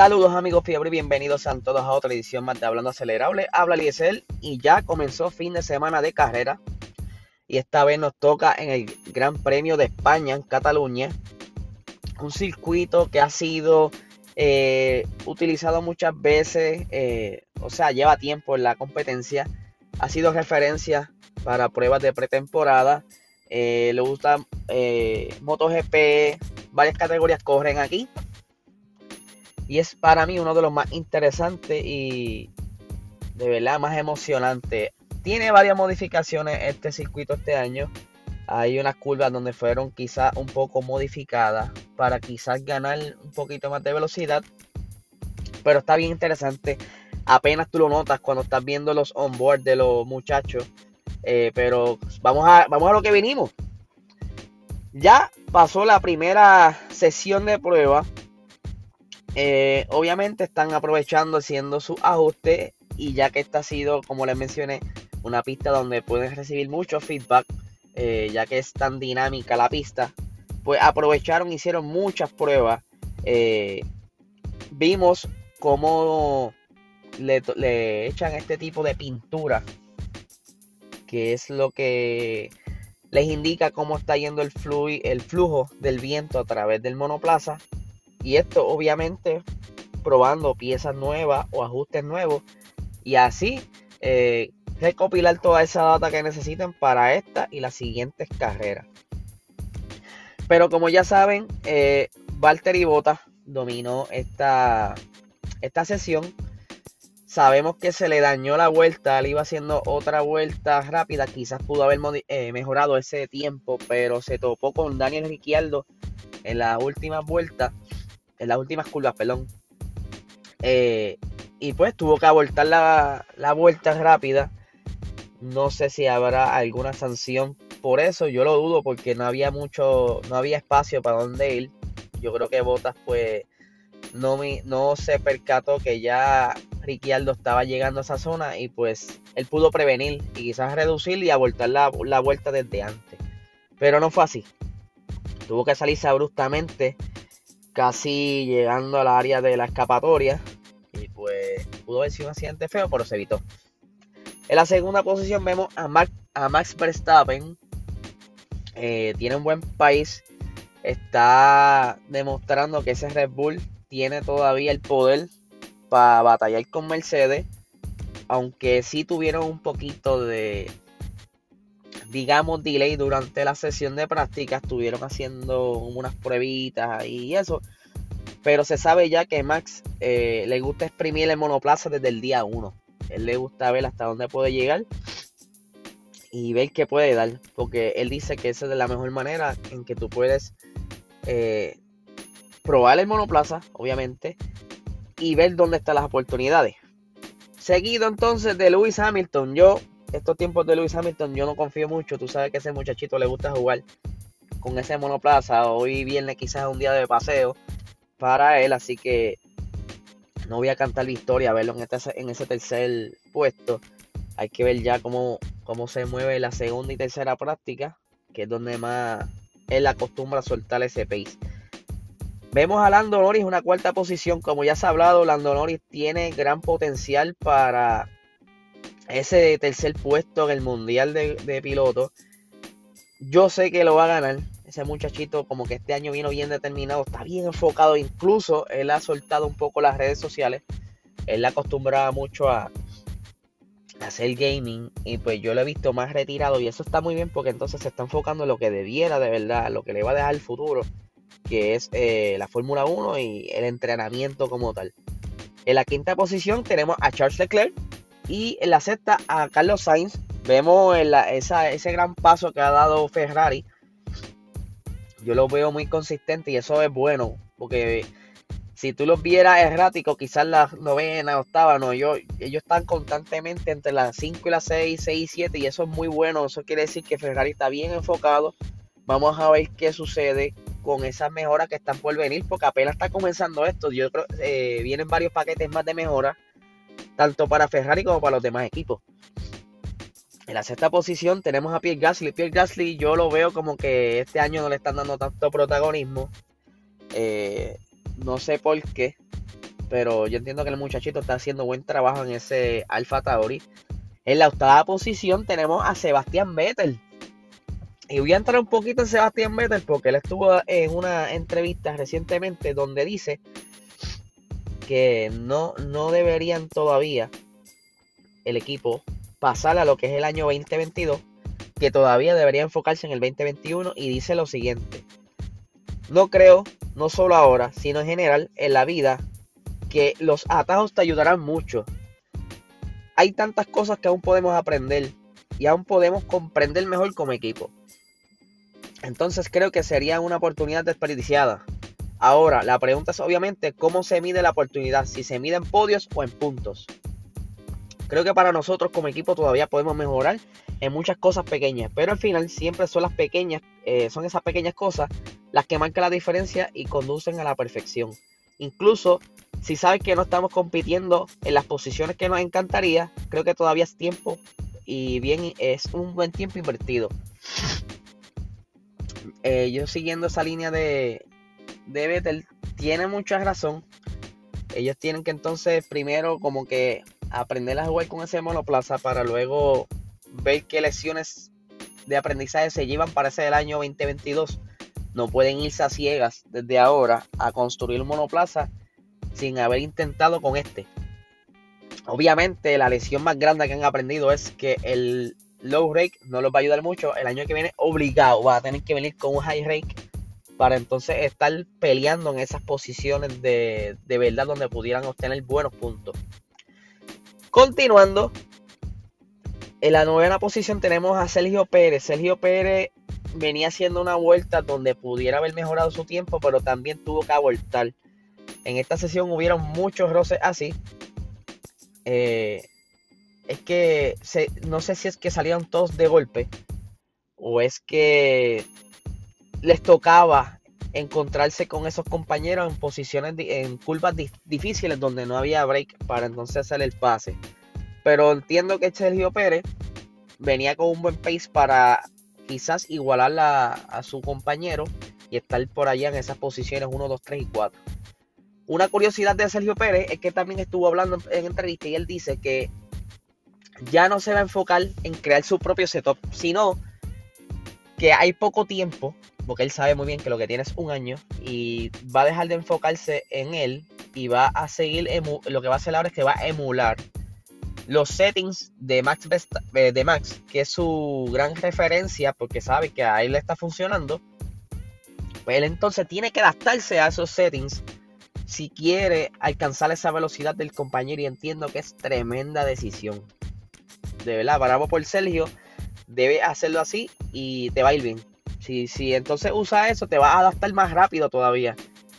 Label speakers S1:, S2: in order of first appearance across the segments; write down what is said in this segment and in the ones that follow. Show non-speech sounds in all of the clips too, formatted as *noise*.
S1: Saludos amigos fiebre y bienvenidos a todos a otra edición más de Hablando Acelerable. Habla Liesel y ya comenzó fin de semana de carrera. Y esta vez nos toca en el Gran Premio de España en Cataluña. Un circuito que ha sido eh, utilizado muchas veces, eh, o sea, lleva tiempo en la competencia. Ha sido referencia para pruebas de pretemporada. Eh, le gusta MotoGP, varias categorías corren aquí. Y es para mí uno de los más interesantes y de verdad más emocionante. Tiene varias modificaciones este circuito este año. Hay unas curvas donde fueron quizás un poco modificadas para quizás ganar un poquito más de velocidad. Pero está bien interesante. Apenas tú lo notas cuando estás viendo los onboard de los muchachos. Eh, pero vamos a, vamos a lo que vinimos. Ya pasó la primera sesión de prueba eh, obviamente están aprovechando haciendo su ajuste y ya que esta ha sido, como les mencioné, una pista donde pueden recibir mucho feedback, eh, ya que es tan dinámica la pista, pues aprovecharon, hicieron muchas pruebas. Eh, vimos cómo le, echan este tipo de pintura, que es lo que les indica cómo está yendo el flujo del viento a través del monoplaza y esto obviamente probando piezas nuevas o ajustes nuevos y así eh, recopilar toda esa data que necesiten para esta y las siguientes carreras. Pero como ya saben, eh, Valtteri Bottas dominó esta, esta sesión. Sabemos que se le dañó la vuelta, él iba haciendo otra vuelta rápida, quizás pudo haber eh, mejorado ese tiempo, pero se topó con Daniel Ricciardo en la última vuelta en las últimas curvas, perdón. Eh, y pues tuvo que abortar la, la vuelta rápida. No sé si habrá alguna sanción por eso. Yo lo dudo porque no había mucho, no había espacio para donde ir. Yo creo que Botas pues no, me, no se percató que ya Ricciardo estaba llegando a esa zona y pues él pudo prevenir y quizás reducir y abortar la, la vuelta desde antes. Pero no fue así. Tuvo que salirse abruptamente casi llegando al área de la escapatoria. Y pues pudo haber sido un accidente feo, pero se evitó. En la segunda posición vemos a, a Max Verstappen. Eh, tiene un buen país. Está demostrando que ese Red Bull tiene todavía el poder para batallar con Mercedes. Aunque sí tuvieron un poquito de, digamos, delay durante la sesión de práctica. Estuvieron haciendo unas pruebitas y eso. Pero se sabe ya que Max eh, le gusta exprimir el monoplaza desde el día 1. Él le gusta ver hasta dónde puede llegar y ver qué puede dar. Porque él dice que esa es la mejor manera en que tú puedes eh, probar el monoplaza, obviamente, y ver dónde están las oportunidades. Seguido entonces de Lewis Hamilton, yo estos tiempos de Lewis Hamilton yo no confío mucho. Tú sabes que ese muchachito le gusta jugar con ese monoplaza. Hoy viernes quizás un día de paseo para él, así que no voy a cantar victoria, verlo en, este, en ese tercer puesto. Hay que ver ya cómo, cómo se mueve la segunda y tercera práctica, que es donde más él acostumbra a soltar ese pace. Vemos a Lando Norris una cuarta posición. Como ya se ha hablado, Lando Norris tiene gran potencial para ese tercer puesto en el Mundial de, Pilotos. Yo sé que lo va a ganar. Ese muchachito como que este año vino bien determinado, está bien enfocado. Incluso él ha soltado un poco las redes sociales. Él acostumbraba mucho a, hacer gaming y pues yo lo he visto más retirado y eso está muy bien porque entonces se está enfocando en lo que debiera de verdad, lo que le va a dejar el futuro, que es eh, la Fórmula 1 y el entrenamiento como tal. En la quinta posición tenemos a Charles Leclerc, y la sexta a Carlos Sainz. Vemos ese gran paso que ha dado Ferrari. Yo lo veo muy consistente y eso es bueno. Porque si tú los vieras erráticos, quizás la novena, octava, no. Yo, ellos están constantemente entre las 5 y las 6, 6 y 7. Y eso es muy bueno. Eso quiere decir que Ferrari está bien enfocado. Vamos a ver qué sucede con esas mejoras que están por venir. Porque apenas está comenzando esto. Yo creo eh, vienen varios paquetes más de mejora tanto para Ferrari como para los demás equipos. En la sexta posición tenemos a Pierre Gasly. Pierre Gasly yo lo veo como que este año no le están dando tanto protagonismo. Eh, no sé por qué. pero yo entiendo que el muchachito está haciendo buen trabajo en ese Alfa Tauri. En la octava posición tenemos a Sebastián Vettel. Y voy a entrar un poquito en Sebastián Vettel porque él estuvo en una entrevista recientemente donde dice que no, no deberían todavía el equipo pasar a lo que es el año 2022, que todavía debería enfocarse en el 2021 y dice lo siguiente. No creo, no solo ahora, sino en general en la vida, que los atajos te ayudarán mucho. Hay tantas cosas que aún podemos aprender y aún podemos comprender mejor como equipo. Entonces creo que sería una oportunidad desperdiciada. Ahora, la pregunta es obviamente cómo se mide la oportunidad, si se mide en podios o en puntos. Creo que para nosotros como equipo todavía podemos mejorar en muchas cosas pequeñas, pero al final siempre son las pequeñas, eh, son esas pequeñas cosas las que marcan la diferencia y conducen a la perfección. Incluso si sabes que no estamos compitiendo en las posiciones que nos encantaría, creo que todavía es tiempo y bien es un buen tiempo invertido. Eh, yo siguiendo esa línea de, de Vettel, tiene mucha razón. Ellos tienen que entonces primero como que aprender a jugar con ese monoplaza para luego ver qué lecciones de aprendizaje se llevan para ese del año 2022. No pueden irse a ciegas desde ahora a construir un monoplaza sin haber intentado con este. Obviamente la lección más grande que han aprendido es que el low rake no los va a ayudar mucho. El año que viene obligado va a tener que venir con un high rake para entonces estar peleando en esas posiciones de, de verdad donde pudieran obtener buenos puntos. Continuando, en la novena posición tenemos a Sergio Pérez. Sergio Pérez venía haciendo una vuelta donde pudiera haber mejorado su tiempo, pero también tuvo que abortar. En esta sesión hubieron muchos roces así. Eh, es que no sé si es que salieron todos de golpe o es que les tocaba encontrarse con esos compañeros en posiciones, en curvas difíciles donde no había break para entonces hacer el pase. Pero entiendo que Sergio Pérez venía con un buen pace para quizás igualar a su compañero y estar por allá en esas posiciones 1, 2, 3 y 4. Una curiosidad de Sergio Pérez es que también estuvo hablando en entrevista y él dice que ya no se va a enfocar en crear su propio setup, sino que hay poco tiempo, porque él sabe muy bien que lo que tiene es un año, y va a dejar de enfocarse en él y va a seguir, lo que va a hacer ahora es que va a emular los settings de Max, eh, de Max, que es su gran referencia, porque sabe que a él le está funcionando. Pues él entonces tiene que adaptarse a esos settings si quiere alcanzar esa velocidad del compañero y entiendo que es tremenda decisión. De verdad, bravo por Sergio, debe hacerlo así y te va a ir bien. Si, si entonces usa eso, te va a adaptar más rápido todavía.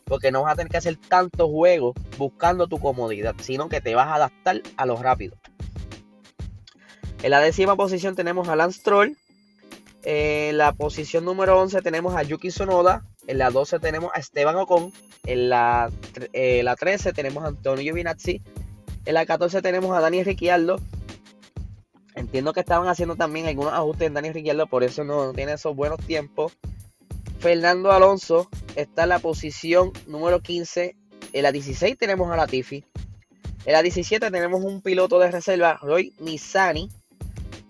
S1: Porque no vas a tener que hacer tantos juegos buscando tu comodidad, sino que te vas a adaptar a lo rápido. En la décima posición tenemos a Lance Troll. En la posición número 11 tenemos a Yuki Sonoda. En la 12 tenemos a Esteban Ocon. En la, eh, la 13 tenemos a Antonio Giovinazzi. En la 14 tenemos a Dani Ricciardo. Entiendo que estaban haciendo también algunos ajustes en Dani Ricciardo, por eso no tiene esos buenos tiempos. Fernando Alonso está en la posición número 15. En la 16 tenemos a Latifi. En la 17 tenemos un piloto de reserva, Roy Nissani.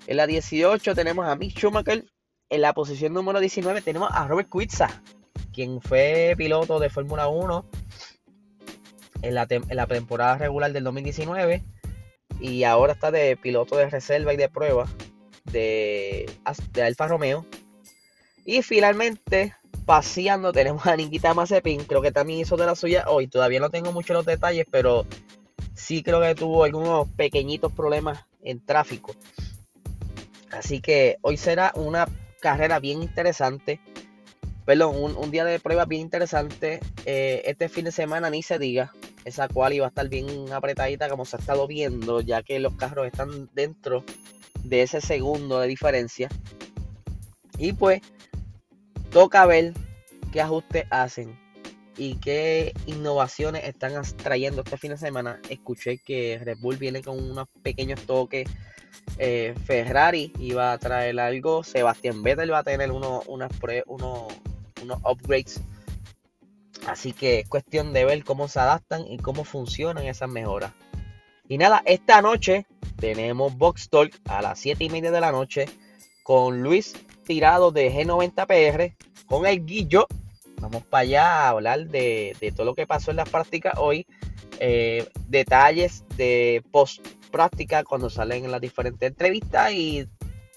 S1: En la 18 tenemos a Mick Schumacher. En la posición número 19 tenemos a Robert Kuitsa quien fue piloto de Fórmula 1 en la, temporada regular del 2019 y ahora está de piloto de reserva y de prueba de, Alfa Romeo. Y finalmente, paseando, *laughs* tenemos a Nikita Mazepin. Creo que también hizo de la suya hoy. Todavía no tengo muchos los detalles, pero sí creo que tuvo algunos pequeñitos problemas en tráfico. Así que hoy será una carrera bien interesante perdón, un, día de prueba bien interesante. Eh, este fin de semana ni se diga. Esa cual iba a estar bien apretadita como se ha estado viendo, ya que los carros están dentro de ese segundo de diferencia. Y pues toca ver qué ajustes hacen y qué innovaciones están trayendo este fin de semana. Escuché que Red Bull viene con unos pequeños toques. Eh, Ferrari iba a traer algo. Sebastián Vettel va a tener uno, unas uno, unos upgrades Así que es cuestión de ver cómo se adaptan y cómo funcionan esas mejoras. Y nada, esta noche tenemos Box Talk a las 7 y media de la noche con Luis Tirado de G90PR, con el Guillo. Vamos para allá a hablar de, todo lo que pasó en las prácticas hoy. Eh, detalles de post práctica cuando salen en las diferentes entrevistas y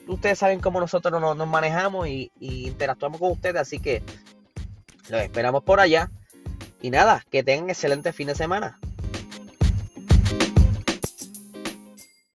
S1: ustedes saben cómo nosotros nos, manejamos y, interactuamos con ustedes, así que los esperamos por allá. Y nada, que tengan excelente fin de semana.